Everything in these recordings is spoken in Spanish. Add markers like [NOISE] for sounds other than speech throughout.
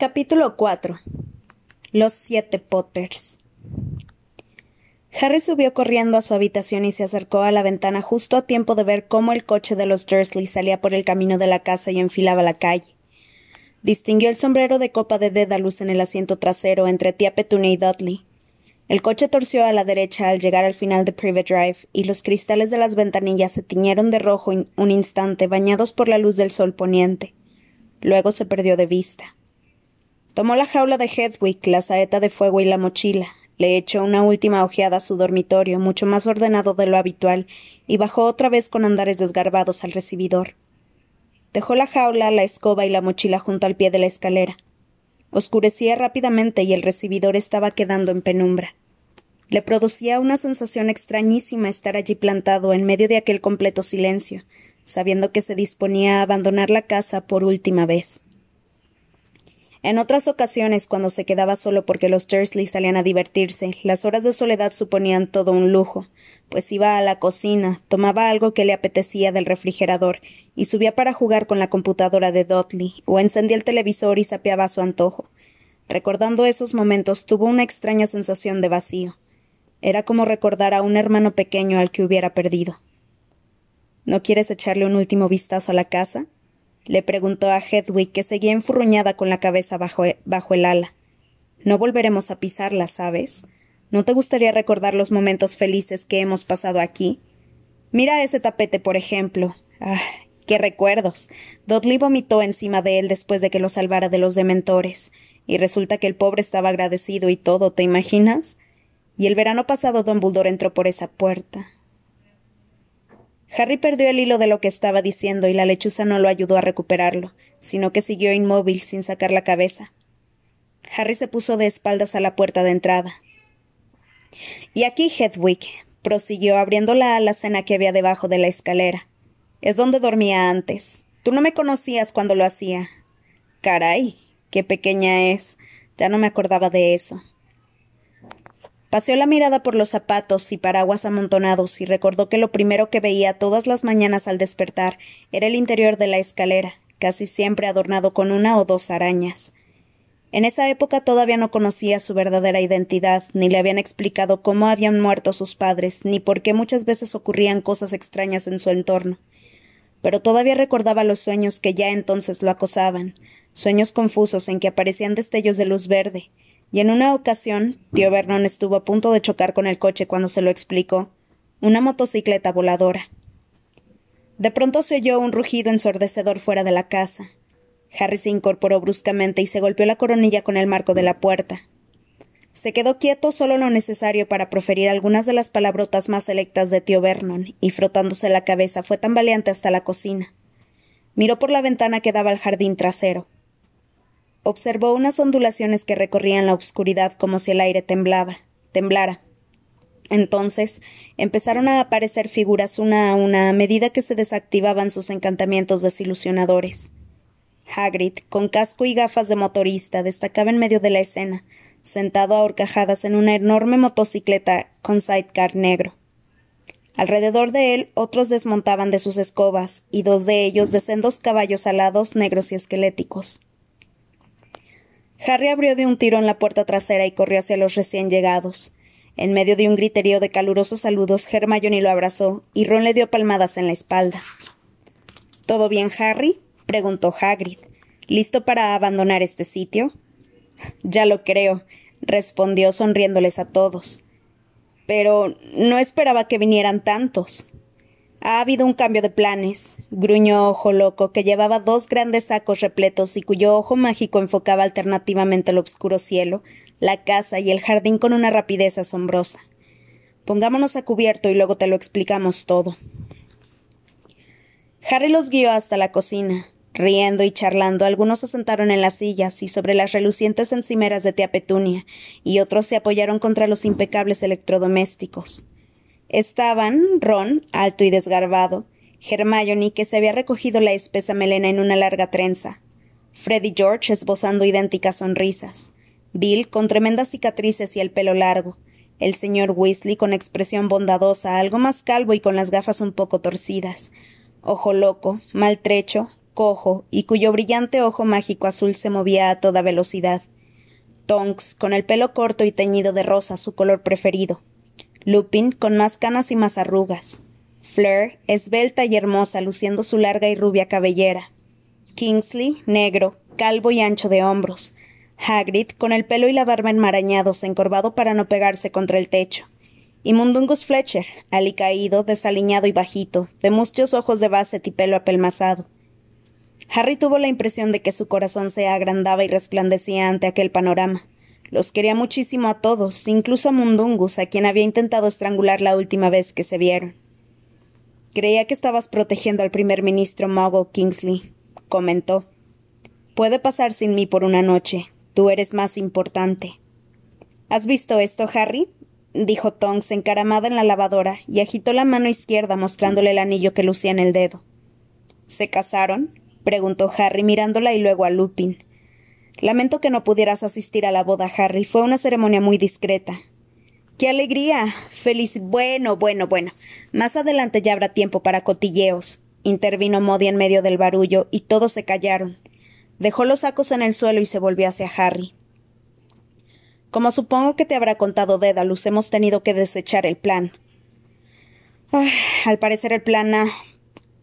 Capítulo 4 Los siete Potters Harry subió corriendo a su habitación y se acercó a la ventana justo a tiempo de ver cómo el coche de los Dursley salía por el camino de la casa y enfilaba la calle. Distinguió el sombrero de copa de Dédalus en el asiento trasero entre tía Petunia y Dudley. El coche torció a la derecha al llegar al final de Private Drive y los cristales de las ventanillas se tiñeron de rojo un instante bañados por la luz del sol poniente. Luego se perdió de vista. Tomó la jaula de Hedwig, la saeta de fuego y la mochila, le echó una última ojeada a su dormitorio, mucho más ordenado de lo habitual, y bajó otra vez con andares desgarbados al recibidor. Dejó la jaula, la escoba y la mochila junto al pie de la escalera. Oscurecía rápidamente y el recibidor estaba quedando en penumbra. Le producía una sensación extrañísima estar allí plantado en medio de aquel completo silencio, sabiendo que se disponía a abandonar la casa por última vez. En otras ocasiones, cuando se quedaba solo porque los Dursley salían a divertirse, las horas de soledad suponían todo un lujo, pues iba a la cocina, tomaba algo que le apetecía del refrigerador y subía para jugar con la computadora de Dudley, o encendía el televisor y sapeaba a su antojo. Recordando esos momentos, tuvo una extraña sensación de vacío. Era como recordar a un hermano pequeño al que hubiera perdido. ¿No quieres echarle un último vistazo a la casa? Le preguntó a Hedwig, que seguía enfurruñada con la cabeza bajo, bajo el ala. No volveremos a pisarla, ¿sabes? ¿No te gustaría recordar los momentos felices que hemos pasado aquí? Mira ese tapete, por ejemplo. Ah, qué recuerdos. Dudley vomitó encima de él después de que lo salvara de los dementores. Y resulta que el pobre estaba agradecido y todo, ¿te imaginas? Y el verano pasado Dumbledore entró por esa puerta. Harry perdió el hilo de lo que estaba diciendo y la lechuza no lo ayudó a recuperarlo, sino que siguió inmóvil sin sacar la cabeza. Harry se puso de espaldas a la puerta de entrada. Y aquí, Hedwig, prosiguió abriendo la alacena que había debajo de la escalera. Es donde dormía antes. Tú no me conocías cuando lo hacía. Caray, qué pequeña es. Ya no me acordaba de eso. Paseó la mirada por los zapatos y paraguas amontonados y recordó que lo primero que veía todas las mañanas al despertar era el interior de la escalera, casi siempre adornado con una o dos arañas. En esa época todavía no conocía su verdadera identidad, ni le habían explicado cómo habían muerto sus padres, ni por qué muchas veces ocurrían cosas extrañas en su entorno. Pero todavía recordaba los sueños que ya entonces lo acosaban, sueños confusos en que aparecían destellos de luz verde, y en una ocasión tío Vernon estuvo a punto de chocar con el coche cuando se lo explicó. Una motocicleta voladora. De pronto se oyó un rugido ensordecedor fuera de la casa. Harry se incorporó bruscamente y se golpeó la coronilla con el marco de la puerta. Se quedó quieto solo lo necesario para proferir algunas de las palabrotas más selectas de tío Vernon, y frotándose la cabeza fue tambaleante hasta la cocina. Miró por la ventana que daba al jardín trasero observó unas ondulaciones que recorrían la oscuridad como si el aire temblaba, temblara. Entonces empezaron a aparecer figuras una a una a medida que se desactivaban sus encantamientos desilusionadores. Hagrid, con casco y gafas de motorista, destacaba en medio de la escena, sentado a horcajadas en una enorme motocicleta con sidecar negro. Alrededor de él otros desmontaban de sus escobas, y dos de ellos de sendos caballos alados, negros y esqueléticos. Harry abrió de un tiro en la puerta trasera y corrió hacia los recién llegados. En medio de un griterío de calurosos saludos, Hermione lo abrazó y Ron le dio palmadas en la espalda. ¿Todo bien, Harry? preguntó Hagrid. ¿Listo para abandonar este sitio? Ya lo creo, respondió sonriéndoles a todos. Pero no esperaba que vinieran tantos. Ha habido un cambio de planes, gruñó Ojo Loco, que llevaba dos grandes sacos repletos y cuyo ojo mágico enfocaba alternativamente el oscuro cielo, la casa y el jardín con una rapidez asombrosa. Pongámonos a cubierto y luego te lo explicamos todo. Harry los guió hasta la cocina. Riendo y charlando, algunos se sentaron en las sillas y sobre las relucientes encimeras de tía Petunia, y otros se apoyaron contra los impecables electrodomésticos. Estaban Ron, alto y desgarbado, Hermione, que se había recogido la espesa melena en una larga trenza, Freddy George esbozando idénticas sonrisas, Bill con tremendas cicatrices y el pelo largo, el señor Weasley con expresión bondadosa, algo más calvo y con las gafas un poco torcidas, ojo loco, maltrecho, cojo y cuyo brillante ojo mágico azul se movía a toda velocidad. Tonks, con el pelo corto y teñido de rosa, su color preferido. Lupin, con más canas y más arrugas. Fleur, esbelta y hermosa, luciendo su larga y rubia cabellera. Kingsley, negro, calvo y ancho de hombros. Hagrid, con el pelo y la barba enmarañados, encorvado para no pegarse contra el techo. Y Mundungus Fletcher, alicaído, desaliñado y bajito, de muchos ojos de basset y pelo apelmazado. Harry tuvo la impresión de que su corazón se agrandaba y resplandecía ante aquel panorama. Los quería muchísimo a todos, incluso a Mundungus, a quien había intentado estrangular la última vez que se vieron. Creía que estabas protegiendo al primer ministro Muggle Kingsley, comentó. Puede pasar sin mí por una noche. Tú eres más importante. ¿Has visto esto, Harry? dijo Tonks encaramada en la lavadora y agitó la mano izquierda mostrándole el anillo que lucía en el dedo. ¿Se casaron? preguntó Harry mirándola y luego a Lupin. Lamento que no pudieras asistir a la boda, Harry. Fue una ceremonia muy discreta. ¡Qué alegría! Feliz. Bueno, bueno, bueno. Más adelante ya habrá tiempo para cotilleos. intervino Modi en medio del barullo, y todos se callaron. Dejó los sacos en el suelo y se volvió hacia Harry. Como supongo que te habrá contado Dédalus, hemos tenido que desechar el plan. al parecer el plan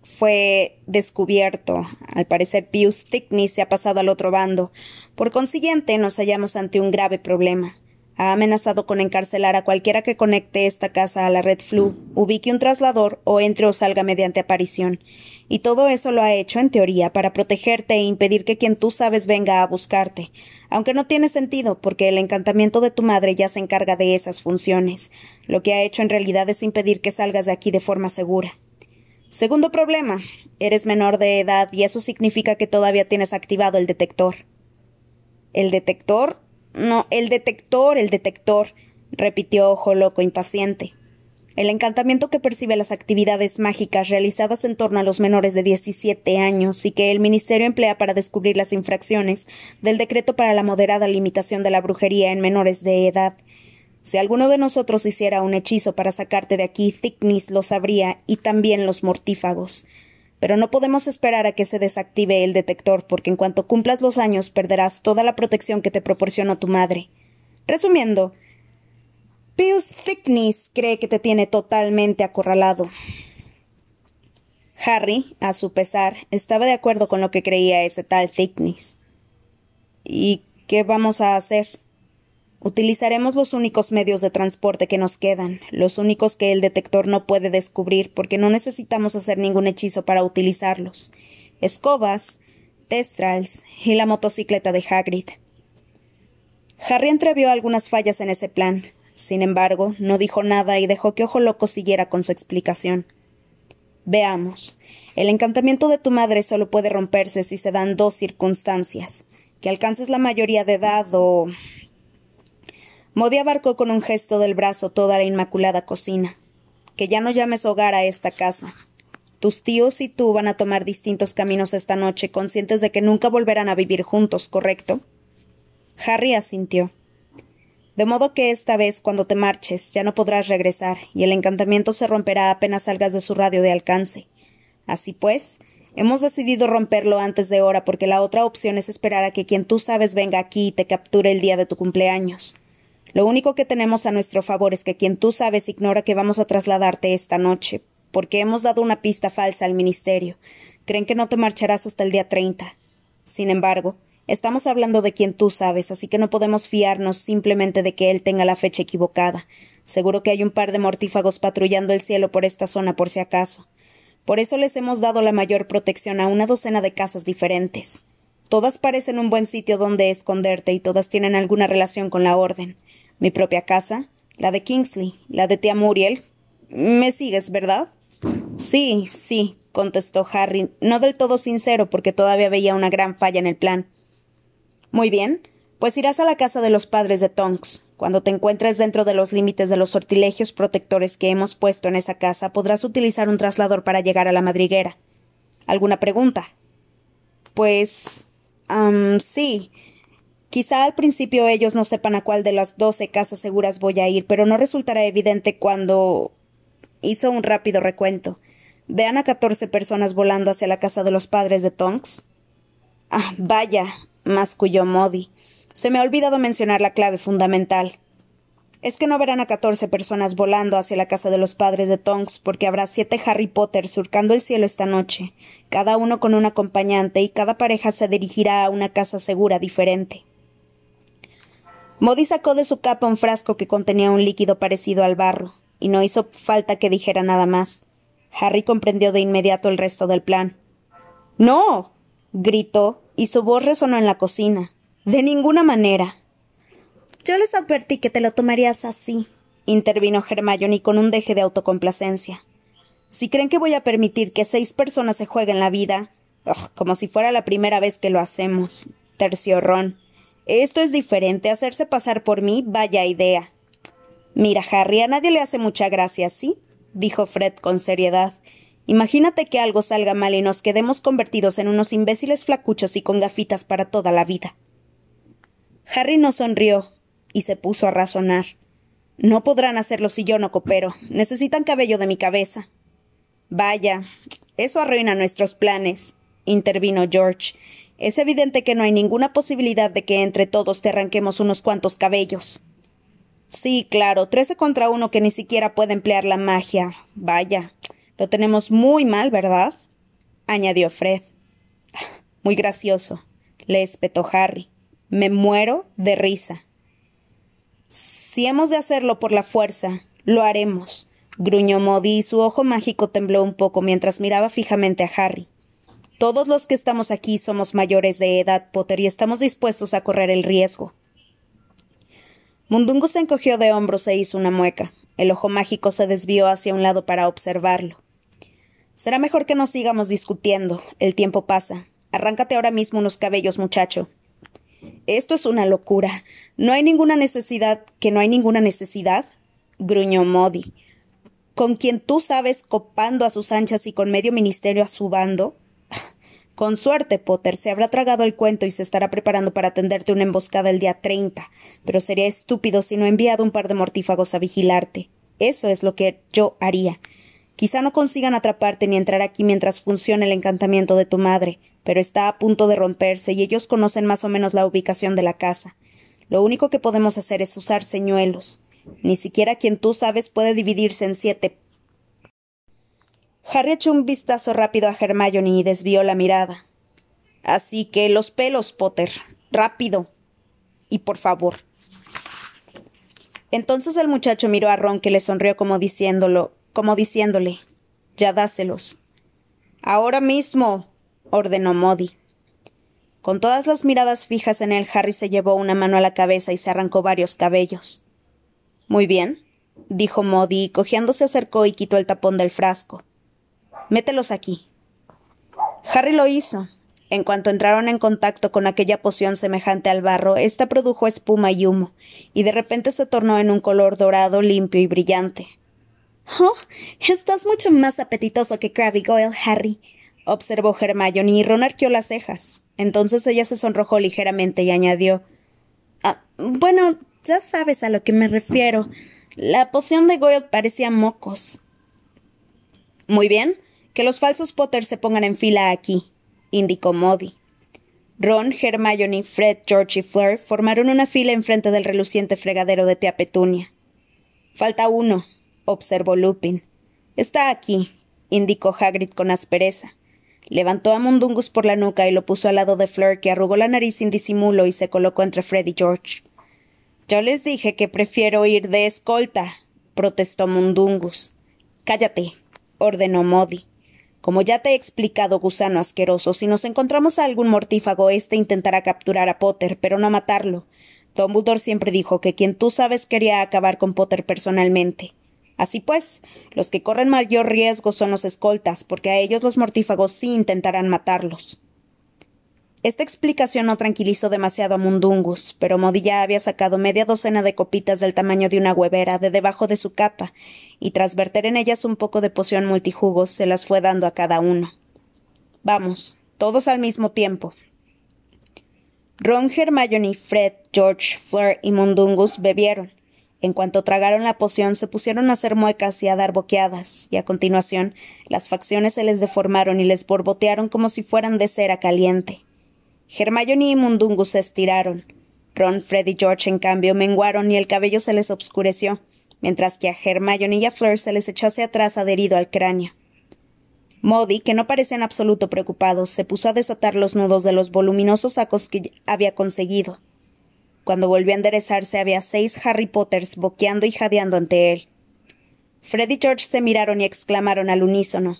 fue descubierto. Al parecer Pius Thickney se ha pasado al otro bando. Por consiguiente, nos hallamos ante un grave problema. Ha amenazado con encarcelar a cualquiera que conecte esta casa a la red Flu, ubique un traslador o entre o salga mediante aparición. Y todo eso lo ha hecho, en teoría, para protegerte e impedir que quien tú sabes venga a buscarte. Aunque no tiene sentido, porque el encantamiento de tu madre ya se encarga de esas funciones. Lo que ha hecho en realidad es impedir que salgas de aquí de forma segura. Segundo problema. Eres menor de edad y eso significa que todavía tienes activado el detector. ¿El detector? No, el detector, el detector, repitió Ojo Loco impaciente. El encantamiento que percibe las actividades mágicas realizadas en torno a los menores de 17 años y que el Ministerio emplea para descubrir las infracciones del decreto para la moderada limitación de la brujería en menores de edad. Si alguno de nosotros hiciera un hechizo para sacarte de aquí, Thickness lo sabría y también los mortífagos. Pero no podemos esperar a que se desactive el detector, porque en cuanto cumplas los años perderás toda la protección que te proporcionó tu madre. Resumiendo, Pius Thickness cree que te tiene totalmente acorralado. Harry, a su pesar, estaba de acuerdo con lo que creía ese tal Thickness. ¿Y qué vamos a hacer? Utilizaremos los únicos medios de transporte que nos quedan, los únicos que el detector no puede descubrir porque no necesitamos hacer ningún hechizo para utilizarlos. Escobas, testrals y la motocicleta de Hagrid. Harry entrevió algunas fallas en ese plan. Sin embargo, no dijo nada y dejó que Ojo Loco siguiera con su explicación. Veamos. El encantamiento de tu madre solo puede romperse si se dan dos circunstancias. Que alcances la mayoría de edad o Modi abarcó con un gesto del brazo toda la inmaculada cocina. Que ya no llames hogar a esta casa. Tus tíos y tú van a tomar distintos caminos esta noche, conscientes de que nunca volverán a vivir juntos, ¿correcto? Harry asintió. De modo que esta vez, cuando te marches, ya no podrás regresar, y el encantamiento se romperá apenas salgas de su radio de alcance. Así pues, hemos decidido romperlo antes de hora porque la otra opción es esperar a que quien tú sabes venga aquí y te capture el día de tu cumpleaños. Lo único que tenemos a nuestro favor es que quien tú sabes ignora que vamos a trasladarte esta noche, porque hemos dado una pista falsa al Ministerio. Creen que no te marcharás hasta el día treinta. Sin embargo, estamos hablando de quien tú sabes, así que no podemos fiarnos simplemente de que él tenga la fecha equivocada. Seguro que hay un par de mortífagos patrullando el cielo por esta zona por si acaso. Por eso les hemos dado la mayor protección a una docena de casas diferentes. Todas parecen un buen sitio donde esconderte y todas tienen alguna relación con la orden mi propia casa, la de Kingsley, la de tía Muriel. ¿Me sigues, verdad? Sí, sí, contestó Harry, no del todo sincero, porque todavía veía una gran falla en el plan. Muy bien, pues irás a la casa de los padres de Tonks. Cuando te encuentres dentro de los límites de los sortilegios protectores que hemos puesto en esa casa, podrás utilizar un traslador para llegar a la madriguera. ¿Alguna pregunta? Pues. sí. Quizá al principio ellos no sepan a cuál de las doce casas seguras voy a ir, pero no resultará evidente cuando. hizo un rápido recuento. Vean a catorce personas volando hacia la casa de los padres de Tonks. Ah, vaya, masculló Modi. Se me ha olvidado mencionar la clave fundamental. Es que no verán a catorce personas volando hacia la casa de los padres de Tonks, porque habrá siete Harry Potter surcando el cielo esta noche, cada uno con un acompañante, y cada pareja se dirigirá a una casa segura diferente. Modi sacó de su capa un frasco que contenía un líquido parecido al barro, y no hizo falta que dijera nada más. Harry comprendió de inmediato el resto del plan. No. gritó, y su voz resonó en la cocina. De ninguna manera. Yo les advertí que te lo tomarías así, intervino Hermione con un deje de autocomplacencia. Si creen que voy a permitir que seis personas se jueguen la vida, como si fuera la primera vez que lo hacemos, terció. Esto es diferente. Hacerse pasar por mí, vaya idea. Mira, Harry, a nadie le hace mucha gracia, ¿sí? dijo Fred con seriedad. Imagínate que algo salga mal y nos quedemos convertidos en unos imbéciles flacuchos y con gafitas para toda la vida. Harry no sonrió y se puso a razonar. No podrán hacerlo si yo no coopero. Necesitan cabello de mi cabeza. Vaya, eso arruina nuestros planes, intervino George. Es evidente que no hay ninguna posibilidad de que entre todos te arranquemos unos cuantos cabellos. Sí, claro, trece contra uno que ni siquiera puede emplear la magia. Vaya, lo tenemos muy mal, ¿verdad? añadió Fred. [SIGHS] Muy gracioso, le espetó Harry. Me muero de risa. Si hemos de hacerlo por la fuerza, lo haremos, gruñó Modi y su ojo mágico tembló un poco mientras miraba fijamente a Harry. Todos los que estamos aquí somos mayores de edad, Potter, y estamos dispuestos a correr el riesgo. Mundungo se encogió de hombros e hizo una mueca. El ojo mágico se desvió hacia un lado para observarlo. Será mejor que no sigamos discutiendo. El tiempo pasa. Arráncate ahora mismo unos cabellos, muchacho. Esto es una locura. No hay ninguna necesidad. ¿Que no hay ninguna necesidad? gruñó Modi. ¿Con quien tú sabes copando a sus anchas y con medio ministerio a su bando? Con suerte, Potter se habrá tragado el cuento y se estará preparando para tenderte una emboscada el día treinta, pero sería estúpido si no he enviado un par de mortífagos a vigilarte. Eso es lo que yo haría. Quizá no consigan atraparte ni entrar aquí mientras funcione el encantamiento de tu madre, pero está a punto de romperse y ellos conocen más o menos la ubicación de la casa. Lo único que podemos hacer es usar señuelos. Ni siquiera quien tú sabes puede dividirse en siete Harry echó un vistazo rápido a Hermione y desvió la mirada. Así que los pelos, Potter. Rápido. Y por favor. Entonces el muchacho miró a Ron que le sonrió como diciéndolo, como diciéndole, ya dáselos. Ahora mismo, ordenó Modi. Con todas las miradas fijas en él, Harry se llevó una mano a la cabeza y se arrancó varios cabellos. Muy bien, dijo Modi, y cogiendo se acercó y quitó el tapón del frasco. Mételos aquí. Harry lo hizo. En cuanto entraron en contacto con aquella poción semejante al barro, ésta produjo espuma y humo, y de repente se tornó en un color dorado, limpio y brillante. Oh, estás mucho más apetitoso que Crabby Goyle, Harry, observó Hermione y Ron arqueó las cejas. Entonces ella se sonrojó ligeramente y añadió ah, Bueno, ya sabes a lo que me refiero. La poción de Goyle parecía mocos. Muy bien, que los falsos Potter se pongan en fila aquí, indicó Modi. Ron, Hermione, Fred, George y Fleur formaron una fila enfrente del reluciente fregadero de tía Petunia. Falta uno, observó Lupin. Está aquí, indicó Hagrid con aspereza. Levantó a Mundungus por la nuca y lo puso al lado de Fleur, que arrugó la nariz sin disimulo y se colocó entre Fred y George. Yo les dije que prefiero ir de escolta, protestó Mundungus. Cállate, ordenó Modi. Como ya te he explicado, gusano asqueroso, si nos encontramos a algún mortífago, éste intentará capturar a Potter, pero no matarlo. Dumbledore siempre dijo que quien tú sabes quería acabar con Potter personalmente. Así pues, los que corren mayor riesgo son los escoltas, porque a ellos los mortífagos sí intentarán matarlos. Esta explicación no tranquilizó demasiado a Mundungus, pero Modilla había sacado media docena de copitas del tamaño de una huevera de debajo de su capa, y tras verter en ellas un poco de poción multijugos, se las fue dando a cada uno. Vamos, todos al mismo tiempo. Ron, Hermione, Fred, George, Fleur y Mundungus bebieron, En cuanto tragaron la poción, se pusieron a hacer muecas y a dar boqueadas, y a continuación las facciones se les deformaron y les borbotearon como si fueran de cera caliente. Hermione y Mundungus se estiraron. Ron, Fred y George, en cambio, menguaron y el cabello se les obscureció, mientras que a Hermione y a Fleur se les echó hacia atrás adherido al cráneo. Modi, que no parecía en absoluto preocupado, se puso a desatar los nudos de los voluminosos sacos que había conseguido. Cuando volvió a enderezarse había seis Harry Potters boqueando y jadeando ante él. Fred y George se miraron y exclamaron al unísono.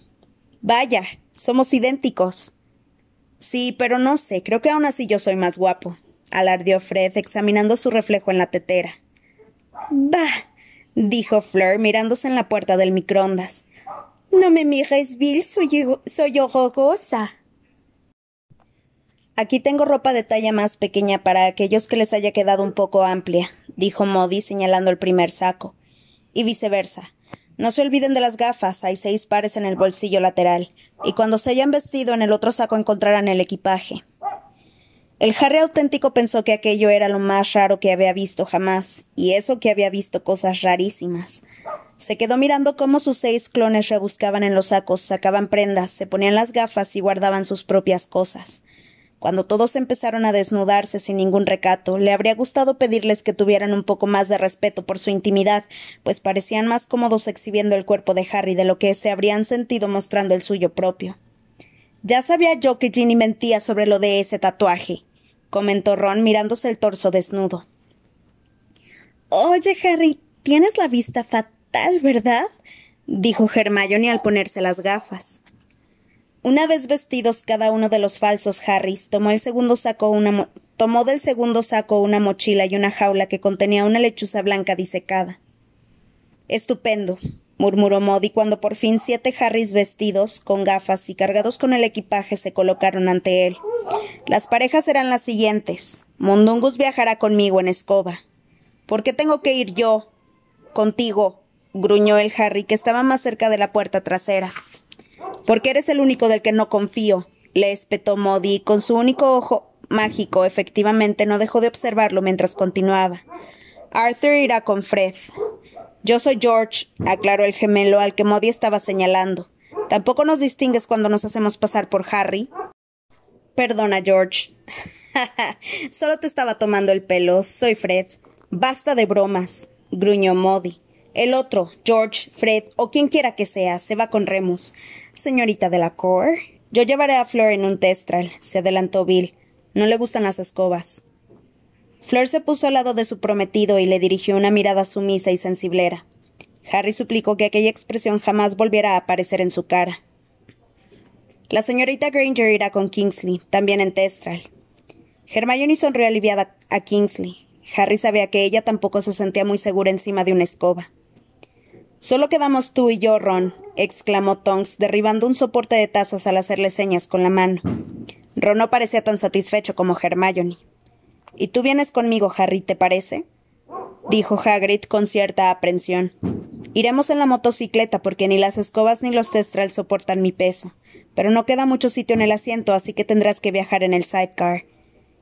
Vaya, somos idénticos. Sí, pero no sé, creo que aún así yo soy más guapo, alardeó Fred, examinando su reflejo en la tetera. Bah, dijo Fleur, mirándose en la puerta del microondas. No me mires, Bill, soy, soy. Aquí tengo ropa de talla más pequeña para aquellos que les haya quedado un poco amplia, dijo Modi señalando el primer saco. Y viceversa. No se olviden de las gafas, hay seis pares en el bolsillo lateral, y cuando se hayan vestido en el otro saco encontrarán el equipaje. El Harry auténtico pensó que aquello era lo más raro que había visto jamás, y eso que había visto cosas rarísimas. Se quedó mirando cómo sus seis clones rebuscaban en los sacos, sacaban prendas, se ponían las gafas y guardaban sus propias cosas. Cuando todos empezaron a desnudarse sin ningún recato, le habría gustado pedirles que tuvieran un poco más de respeto por su intimidad, pues parecían más cómodos exhibiendo el cuerpo de Harry de lo que se habrían sentido mostrando el suyo propio. Ya sabía yo que Ginny mentía sobre lo de ese tatuaje, comentó Ron mirándose el torso desnudo. Oye, Harry, tienes la vista fatal, ¿verdad? dijo Hermione al ponerse las gafas. Una vez vestidos cada uno de los falsos Harrys, tomó el segundo saco una tomó del segundo saco una mochila y una jaula que contenía una lechuza blanca disecada. Estupendo, murmuró Modi cuando por fin siete Harrys vestidos, con gafas y cargados con el equipaje se colocaron ante él. Las parejas eran las siguientes. Mundungus viajará conmigo en escoba. ¿Por qué tengo que ir yo? Contigo, gruñó el Harry, que estaba más cerca de la puerta trasera. Porque eres el único del que no confío, le espetó Modi, con su único ojo mágico efectivamente no dejó de observarlo mientras continuaba. Arthur irá con Fred. Yo soy George, aclaró el gemelo al que Modi estaba señalando. ¿Tampoco nos distingues cuando nos hacemos pasar por Harry? Perdona, George. [LAUGHS] Solo te estaba tomando el pelo. Soy Fred. Basta de bromas, gruñó Modi. El otro, George, Fred o quien quiera que sea, se va con Remus. Señorita de la Cor, yo llevaré a Fleur en un testral, se adelantó Bill. No le gustan las escobas. Fleur se puso al lado de su prometido y le dirigió una mirada sumisa y sensiblera. Harry suplicó que aquella expresión jamás volviera a aparecer en su cara. La señorita Granger irá con Kingsley, también en Testral. Hermione sonrió aliviada a Kingsley. Harry sabía que ella tampoco se sentía muy segura encima de una escoba. Solo quedamos tú y yo, Ron, exclamó Tonks, derribando un soporte de tazas al hacerle señas con la mano. Ron no parecía tan satisfecho como Hermione. ¿Y tú vienes conmigo, Harry, te parece? dijo Hagrid con cierta aprensión. Iremos en la motocicleta porque ni las escobas ni los testral soportan mi peso. Pero no queda mucho sitio en el asiento, así que tendrás que viajar en el sidecar.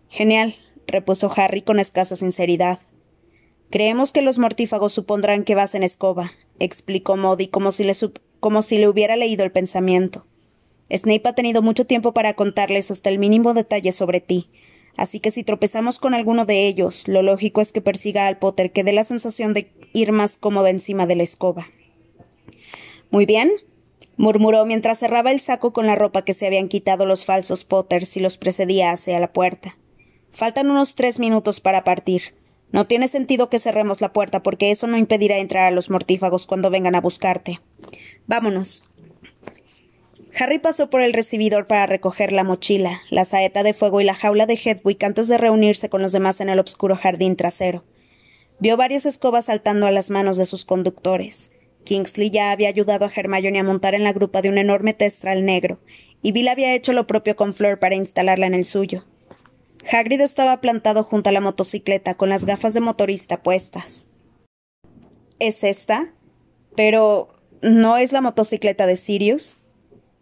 Genial, repuso Harry con escasa sinceridad. Creemos que los mortífagos supondrán que vas en escoba, explicó Modi como si, le como si le hubiera leído el pensamiento. Snape ha tenido mucho tiempo para contarles hasta el mínimo detalle sobre ti, así que si tropezamos con alguno de ellos, lo lógico es que persiga al Potter que dé la sensación de ir más cómoda encima de la escoba. Muy bien, murmuró mientras cerraba el saco con la ropa que se habían quitado los falsos Potters y los precedía hacia la puerta. Faltan unos tres minutos para partir. No tiene sentido que cerremos la puerta porque eso no impedirá entrar a los mortífagos cuando vengan a buscarte. Vámonos. Harry pasó por el recibidor para recoger la mochila, la saeta de fuego y la jaula de Hedwig antes de reunirse con los demás en el oscuro jardín trasero. Vio varias escobas saltando a las manos de sus conductores. Kingsley ya había ayudado a Hermione a montar en la grupa de un enorme testral negro, y Bill había hecho lo propio con Fleur para instalarla en el suyo. Hagrid estaba plantado junto a la motocicleta con las gafas de motorista puestas. ¿Es esta? Pero. ¿No es la motocicleta de Sirius?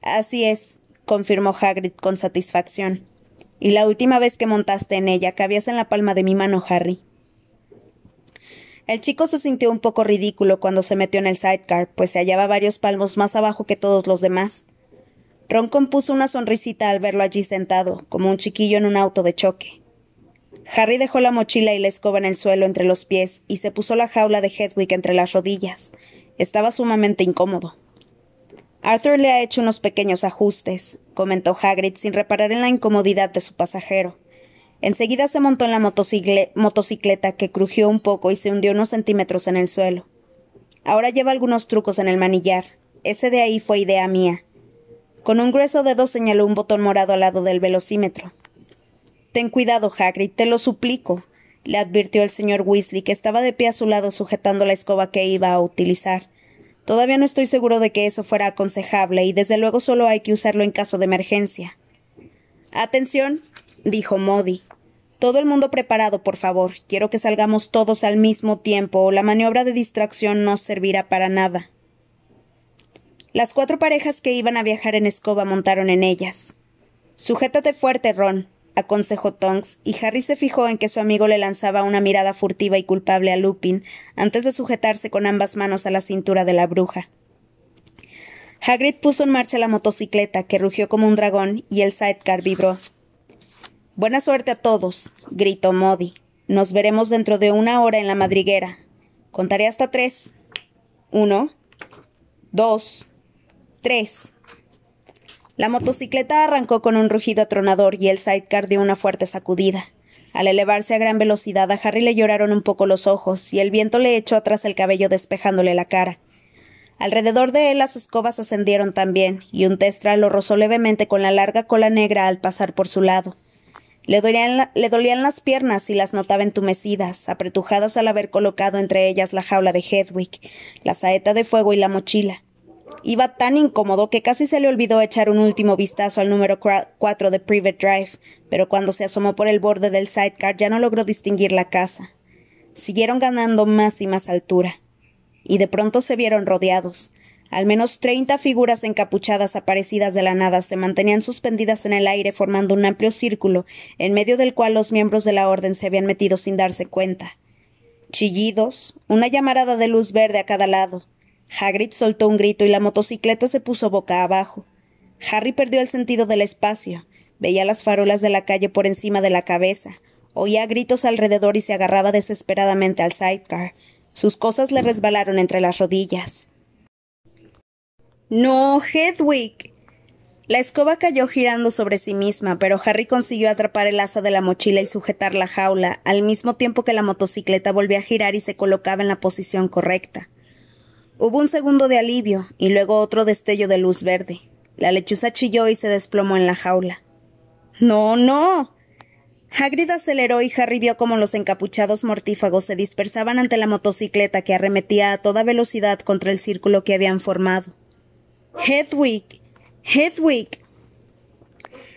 Así es, confirmó Hagrid con satisfacción. Y la última vez que montaste en ella cabías en la palma de mi mano, Harry. El chico se sintió un poco ridículo cuando se metió en el sidecar, pues se hallaba varios palmos más abajo que todos los demás. Ron compuso una sonrisita al verlo allí sentado, como un chiquillo en un auto de choque. Harry dejó la mochila y la escoba en el suelo entre los pies y se puso la jaula de Hedwig entre las rodillas. Estaba sumamente incómodo. Arthur le ha hecho unos pequeños ajustes, comentó Hagrid sin reparar en la incomodidad de su pasajero. Enseguida se montó en la motocicleta que crujió un poco y se hundió unos centímetros en el suelo. Ahora lleva algunos trucos en el manillar. Ese de ahí fue idea mía. Con un grueso dedo señaló un botón morado al lado del velocímetro. Ten cuidado, Hagrid, te lo suplico, le advirtió el señor Weasley, que estaba de pie a su lado sujetando la escoba que iba a utilizar. Todavía no estoy seguro de que eso fuera aconsejable, y desde luego solo hay que usarlo en caso de emergencia. Atención, dijo Modi. Todo el mundo preparado, por favor. Quiero que salgamos todos al mismo tiempo, o la maniobra de distracción no servirá para nada. Las cuatro parejas que iban a viajar en escoba montaron en ellas. Sujétate fuerte, Ron, aconsejó Tonks, y Harry se fijó en que su amigo le lanzaba una mirada furtiva y culpable a Lupin antes de sujetarse con ambas manos a la cintura de la bruja. Hagrid puso en marcha la motocicleta, que rugió como un dragón, y el sidecar vibró. Buena suerte a todos, gritó Modi. Nos veremos dentro de una hora en la madriguera. Contaré hasta tres. Uno, dos, tres. La motocicleta arrancó con un rugido atronador y el sidecar dio una fuerte sacudida. Al elevarse a gran velocidad a Harry le lloraron un poco los ojos y el viento le echó atrás el cabello despejándole la cara. Alrededor de él las escobas ascendieron también, y un testra lo rozó levemente con la larga cola negra al pasar por su lado. Le dolían, las piernas y las notaba entumecidas, apretujadas al haber colocado entre ellas la jaula de Hedwig, la saeta de fuego y la mochila. Iba tan incómodo que casi se le olvidó echar un último vistazo al número cuatro de Private Drive, pero cuando se asomó por el borde del sidecar ya no logró distinguir la casa. Siguieron ganando más y más altura. Y de pronto se vieron rodeados. Al menos treinta figuras encapuchadas aparecidas de la nada se mantenían suspendidas en el aire formando un amplio círculo, en medio del cual los miembros de la orden se habían metido sin darse cuenta. Chillidos, una llamarada de luz verde a cada lado. Hagrid soltó un grito y la motocicleta se puso boca abajo. Harry perdió el sentido del espacio. Veía las farolas de la calle por encima de la cabeza. Oía gritos alrededor y se agarraba desesperadamente al sidecar. Sus cosas le resbalaron entre las rodillas. No, Hedwig. La escoba cayó girando sobre sí misma, pero Harry consiguió atrapar el asa de la mochila y sujetar la jaula, al mismo tiempo que la motocicleta volvió a girar y se colocaba en la posición correcta. Hubo un segundo de alivio, y luego otro destello de luz verde. La lechuza chilló y se desplomó en la jaula. No, no. Hagrid aceleró y Harry vio cómo los encapuchados mortífagos se dispersaban ante la motocicleta que arremetía a toda velocidad contra el círculo que habían formado. Hedwig. Hedwig.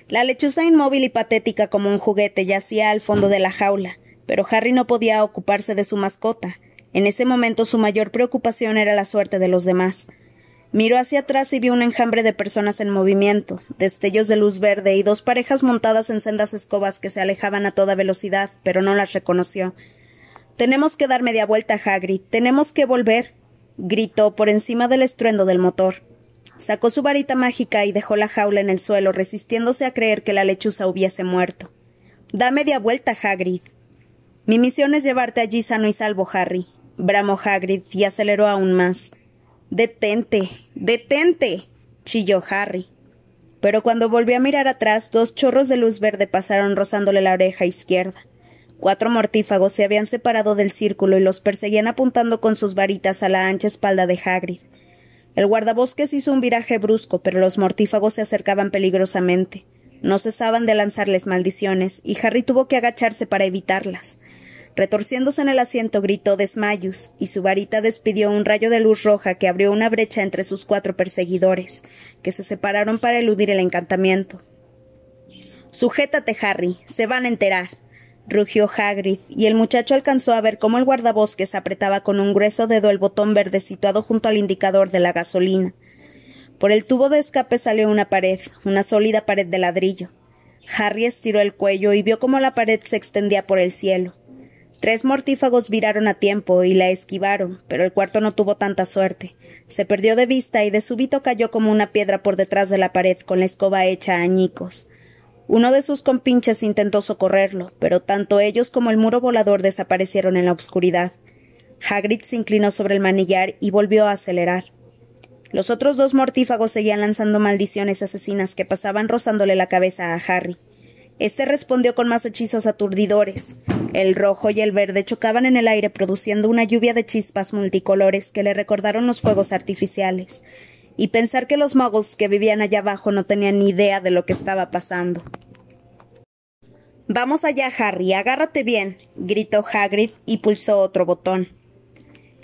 La lechuza inmóvil y patética como un juguete yacía al fondo de la jaula, pero Harry no podía ocuparse de su mascota. En ese momento su mayor preocupación era la suerte de los demás. Miró hacia atrás y vio un enjambre de personas en movimiento, destellos de luz verde y dos parejas montadas en sendas escobas que se alejaban a toda velocidad, pero no las reconoció. Tenemos que dar media vuelta, Hagrid. Tenemos que volver. gritó por encima del estruendo del motor. Sacó su varita mágica y dejó la jaula en el suelo, resistiéndose a creer que la lechuza hubiese muerto. Da media vuelta, Hagrid. Mi misión es llevarte allí sano y salvo, Harry, bramó Hagrid y aceleró aún más. Detente, detente. chilló Harry. Pero cuando volvió a mirar atrás, dos chorros de luz verde pasaron rozándole la oreja izquierda. Cuatro mortífagos se habían separado del círculo y los perseguían apuntando con sus varitas a la ancha espalda de Hagrid. El guardabosques hizo un viraje brusco, pero los mortífagos se acercaban peligrosamente. No cesaban de lanzarles maldiciones, y Harry tuvo que agacharse para evitarlas. Retorciéndose en el asiento gritó desmayos, y su varita despidió un rayo de luz roja que abrió una brecha entre sus cuatro perseguidores, que se separaron para eludir el encantamiento. Sujétate, Harry, se van a enterar rugió Hagrid, y el muchacho alcanzó a ver cómo el guardabosques apretaba con un grueso dedo el botón verde situado junto al indicador de la gasolina. Por el tubo de escape salió una pared, una sólida pared de ladrillo. Harry estiró el cuello y vio cómo la pared se extendía por el cielo. Tres mortífagos viraron a tiempo y la esquivaron, pero el cuarto no tuvo tanta suerte. Se perdió de vista y de súbito cayó como una piedra por detrás de la pared con la escoba hecha a añicos. Uno de sus compinches intentó socorrerlo, pero tanto ellos como el muro volador desaparecieron en la oscuridad. Hagrid se inclinó sobre el manillar y volvió a acelerar. Los otros dos mortífagos seguían lanzando maldiciones asesinas que pasaban rozándole la cabeza a Harry. Este respondió con más hechizos aturdidores. El rojo y el verde chocaban en el aire produciendo una lluvia de chispas multicolores que le recordaron los fuegos artificiales. Y pensar que los muggles que vivían allá abajo no tenían ni idea de lo que estaba pasando. Vamos allá, Harry, agárrate bien, gritó Hagrid y pulsó otro botón.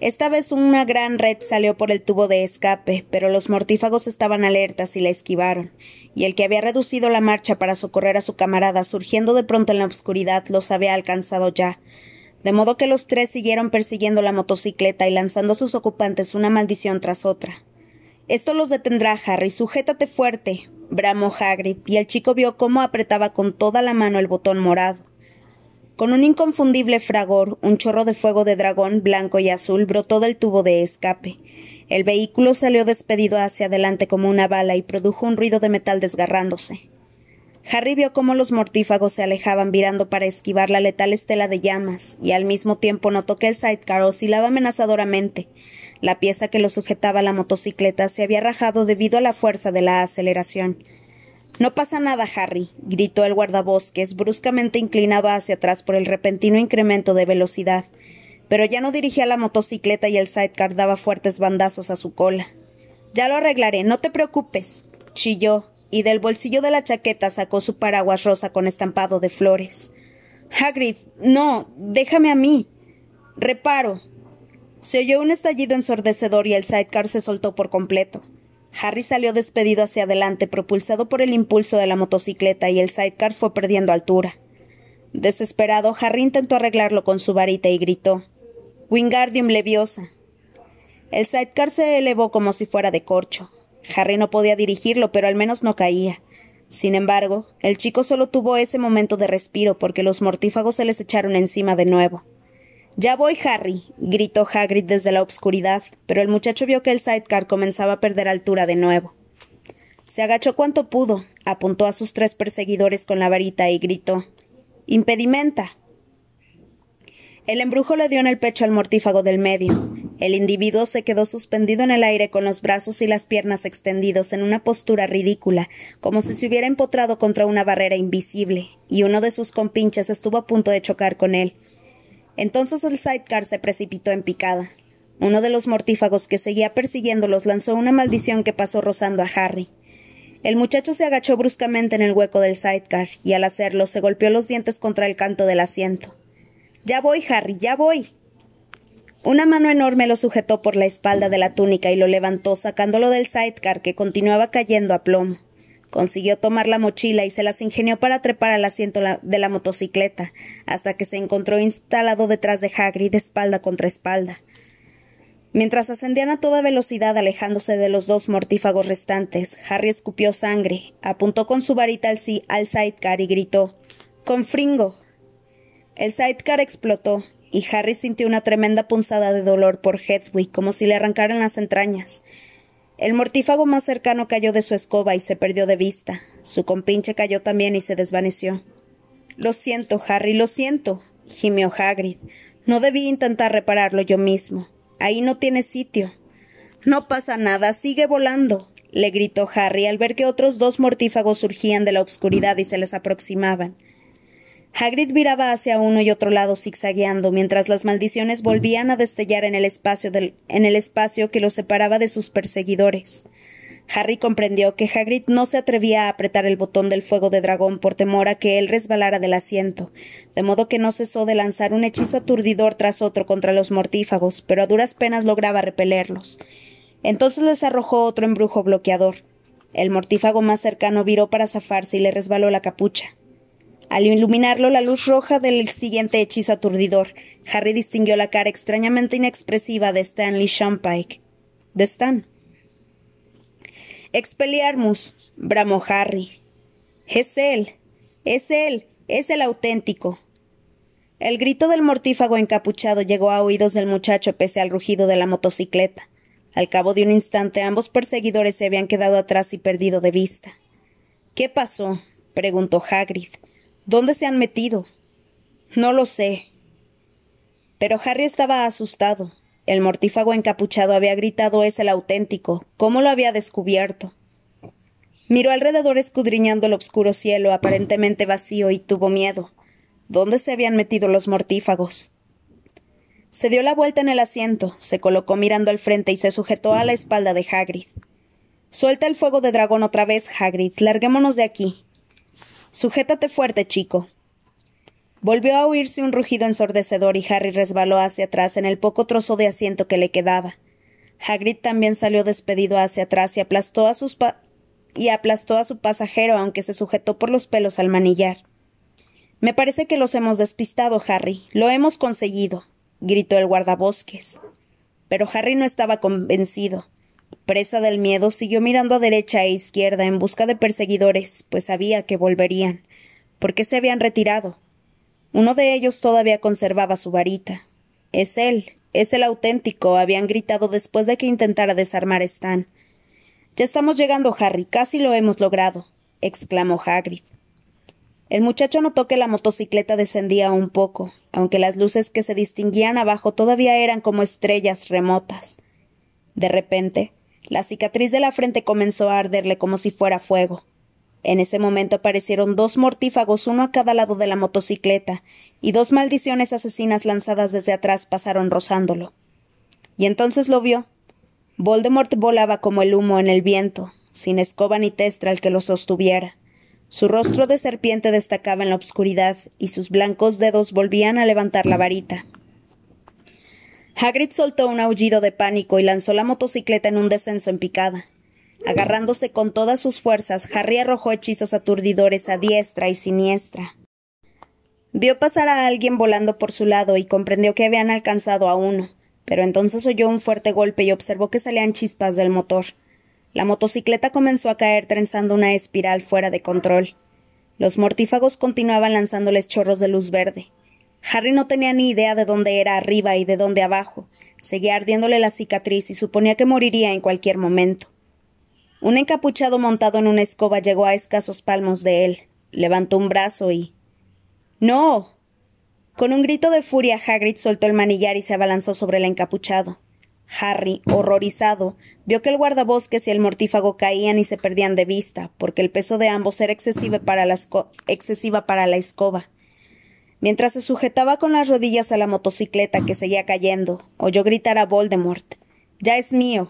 Esta vez una gran red salió por el tubo de escape, pero los mortífagos estaban alertas y la esquivaron, y el que había reducido la marcha para socorrer a su camarada surgiendo de pronto en la oscuridad los había alcanzado ya, de modo que los tres siguieron persiguiendo la motocicleta y lanzando a sus ocupantes una maldición tras otra. Esto los detendrá, Harry. Sujétate fuerte. bramó Hagrid, y el chico vio cómo apretaba con toda la mano el botón morado. Con un inconfundible fragor, un chorro de fuego de dragón blanco y azul brotó del tubo de escape. El vehículo salió despedido hacia adelante como una bala y produjo un ruido de metal desgarrándose. Harry vio cómo los mortífagos se alejaban virando para esquivar la letal estela de llamas, y al mismo tiempo notó que el sidecar oscilaba amenazadoramente. La pieza que lo sujetaba a la motocicleta se había rajado debido a la fuerza de la aceleración. No pasa nada, Harry, gritó el guardabosques, bruscamente inclinado hacia atrás por el repentino incremento de velocidad. Pero ya no dirigía la motocicleta y el sidecar daba fuertes bandazos a su cola. Ya lo arreglaré, no te preocupes, chilló, y del bolsillo de la chaqueta sacó su paraguas rosa con estampado de flores. Hagrid, no, déjame a mí. Reparo. Se oyó un estallido ensordecedor y el sidecar se soltó por completo. Harry salió despedido hacia adelante, propulsado por el impulso de la motocicleta, y el sidecar fue perdiendo altura. Desesperado, Harry intentó arreglarlo con su varita y gritó Wingardium Leviosa. El sidecar se elevó como si fuera de corcho. Harry no podía dirigirlo, pero al menos no caía. Sin embargo, el chico solo tuvo ese momento de respiro porque los mortífagos se les echaron encima de nuevo. Ya voy, Harry, gritó Hagrid desde la obscuridad, pero el muchacho vio que el sidecar comenzaba a perder altura de nuevo. Se agachó cuanto pudo, apuntó a sus tres perseguidores con la varita y gritó Impedimenta. El embrujo le dio en el pecho al mortífago del medio. El individuo se quedó suspendido en el aire con los brazos y las piernas extendidos en una postura ridícula, como si se hubiera empotrado contra una barrera invisible, y uno de sus compinches estuvo a punto de chocar con él. Entonces el sidecar se precipitó en picada. Uno de los mortífagos que seguía persiguiéndolos lanzó una maldición que pasó rozando a Harry. El muchacho se agachó bruscamente en el hueco del sidecar y al hacerlo se golpeó los dientes contra el canto del asiento. Ya voy, Harry, ya voy. Una mano enorme lo sujetó por la espalda de la túnica y lo levantó sacándolo del sidecar que continuaba cayendo a plomo. Consiguió tomar la mochila y se las ingenió para trepar al asiento de la motocicleta, hasta que se encontró instalado detrás de Hagrid espalda contra espalda. Mientras ascendían a toda velocidad alejándose de los dos mortífagos restantes, Harry escupió sangre, apuntó con su varita al, al sidecar y gritó ¡Con fringo! El sidecar explotó, y Harry sintió una tremenda punzada de dolor por Hedwig, como si le arrancaran las entrañas. El mortífago más cercano cayó de su escoba y se perdió de vista. Su compinche cayó también y se desvaneció. Lo siento, Harry, lo siento, gimió Hagrid. No debí intentar repararlo yo mismo. Ahí no tiene sitio. No pasa nada, sigue volando, le gritó Harry al ver que otros dos mortífagos surgían de la obscuridad y se les aproximaban. Hagrid viraba hacia uno y otro lado zigzagueando, mientras las maldiciones volvían a destellar en el espacio, en el espacio que los separaba de sus perseguidores. Harry comprendió que Hagrid no se atrevía a apretar el botón del fuego de dragón por temor a que él resbalara del asiento, de modo que no cesó de lanzar un hechizo aturdidor tras otro contra los mortífagos, pero a duras penas lograba repelerlos. Entonces les arrojó otro embrujo bloqueador. El mortífago más cercano viró para zafarse y le resbaló la capucha. Al iluminarlo la luz roja del siguiente hechizo aturdidor, Harry distinguió la cara extrañamente inexpresiva de Stanley Shumpike. De Stan. Expeliarmus, bramó Harry. Es él. Es él. Es el auténtico. El grito del mortífago encapuchado llegó a oídos del muchacho pese al rugido de la motocicleta. Al cabo de un instante ambos perseguidores se habían quedado atrás y perdido de vista. ¿Qué pasó? preguntó Hagrid. ¿Dónde se han metido? No lo sé. Pero Harry estaba asustado. El mortífago encapuchado había gritado es el auténtico. ¿Cómo lo había descubierto? Miró alrededor escudriñando el oscuro cielo aparentemente vacío y tuvo miedo. ¿Dónde se habían metido los mortífagos? Se dio la vuelta en el asiento, se colocó mirando al frente y se sujetó a la espalda de Hagrid. Suelta el fuego de dragón otra vez, Hagrid. Larguémonos de aquí. Sujétate fuerte, chico. Volvió a oírse un rugido ensordecedor y Harry resbaló hacia atrás en el poco trozo de asiento que le quedaba. Hagrid también salió despedido hacia atrás y aplastó a sus y aplastó a su pasajero, aunque se sujetó por los pelos al manillar. Me parece que los hemos despistado, Harry. Lo hemos conseguido, gritó el guardabosques. Pero Harry no estaba convencido. Presa del miedo, siguió mirando a derecha e izquierda en busca de perseguidores, pues sabía que volverían. ¿Por qué se habían retirado? Uno de ellos todavía conservaba su varita. Es él, es el auténtico, habían gritado después de que intentara desarmar Stan. Ya estamos llegando, Harry, casi lo hemos logrado, exclamó Hagrid. El muchacho notó que la motocicleta descendía un poco, aunque las luces que se distinguían abajo todavía eran como estrellas remotas. De repente, la cicatriz de la frente comenzó a arderle como si fuera fuego. En ese momento aparecieron dos mortífagos uno a cada lado de la motocicleta, y dos maldiciones asesinas lanzadas desde atrás pasaron rozándolo. Y entonces lo vio. Voldemort volaba como el humo en el viento, sin escoba ni testral que lo sostuviera. Su rostro de serpiente destacaba en la obscuridad y sus blancos dedos volvían a levantar la varita. Hagrid soltó un aullido de pánico y lanzó la motocicleta en un descenso en picada. Agarrándose con todas sus fuerzas, Harry arrojó hechizos aturdidores a diestra y siniestra. Vio pasar a alguien volando por su lado y comprendió que habían alcanzado a uno, pero entonces oyó un fuerte golpe y observó que salían chispas del motor. La motocicleta comenzó a caer trenzando una espiral fuera de control. Los mortífagos continuaban lanzándoles chorros de luz verde. Harry no tenía ni idea de dónde era arriba y de dónde abajo. Seguía ardiéndole la cicatriz y suponía que moriría en cualquier momento. Un encapuchado montado en una escoba llegó a escasos palmos de él. Levantó un brazo y. ¡No! Con un grito de furia, Hagrid soltó el manillar y se abalanzó sobre el encapuchado. Harry, horrorizado, vio que el guardabosques y el mortífago caían y se perdían de vista, porque el peso de ambos era excesiva para la, para la escoba. Mientras se sujetaba con las rodillas a la motocicleta que seguía cayendo, oyó gritar a Voldemort Ya es mío.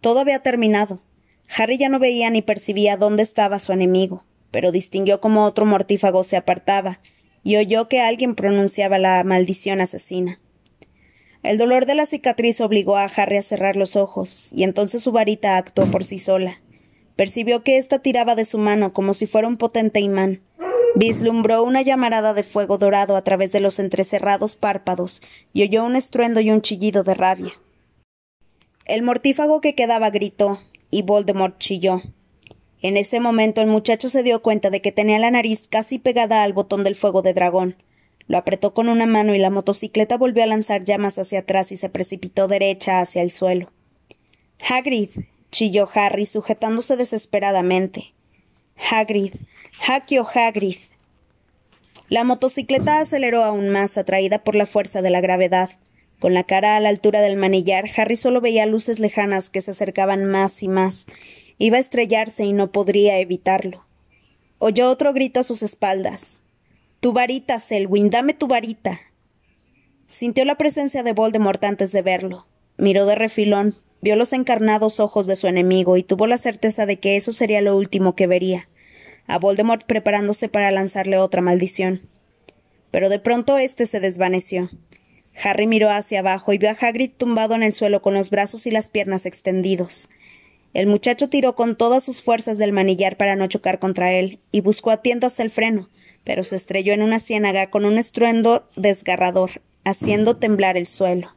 Todo había terminado. Harry ya no veía ni percibía dónde estaba su enemigo, pero distinguió cómo otro mortífago se apartaba, y oyó que alguien pronunciaba la maldición asesina. El dolor de la cicatriz obligó a Harry a cerrar los ojos, y entonces su varita actuó por sí sola. Percibió que ésta tiraba de su mano como si fuera un potente imán. Vislumbró una llamarada de fuego dorado a través de los entrecerrados párpados y oyó un estruendo y un chillido de rabia. El mortífago que quedaba gritó, y Voldemort chilló. En ese momento el muchacho se dio cuenta de que tenía la nariz casi pegada al botón del fuego de dragón. Lo apretó con una mano y la motocicleta volvió a lanzar llamas hacia atrás y se precipitó derecha hacia el suelo. Hagrid, chilló Harry, sujetándose desesperadamente. Hagrid, Hakio Hagrid. La motocicleta aceleró aún más, atraída por la fuerza de la gravedad. Con la cara a la altura del manillar, Harry solo veía luces lejanas que se acercaban más y más. Iba a estrellarse y no podría evitarlo. Oyó otro grito a sus espaldas. Tu varita, Selwyn, dame tu varita. Sintió la presencia de Voldemort antes de verlo. Miró de refilón, vio los encarnados ojos de su enemigo y tuvo la certeza de que eso sería lo último que vería. A Voldemort preparándose para lanzarle otra maldición. Pero de pronto éste se desvaneció. Harry miró hacia abajo y vio a Hagrid tumbado en el suelo con los brazos y las piernas extendidos. El muchacho tiró con todas sus fuerzas del manillar para no chocar contra él y buscó a tientas el freno, pero se estrelló en una ciénaga con un estruendo desgarrador, haciendo temblar el suelo.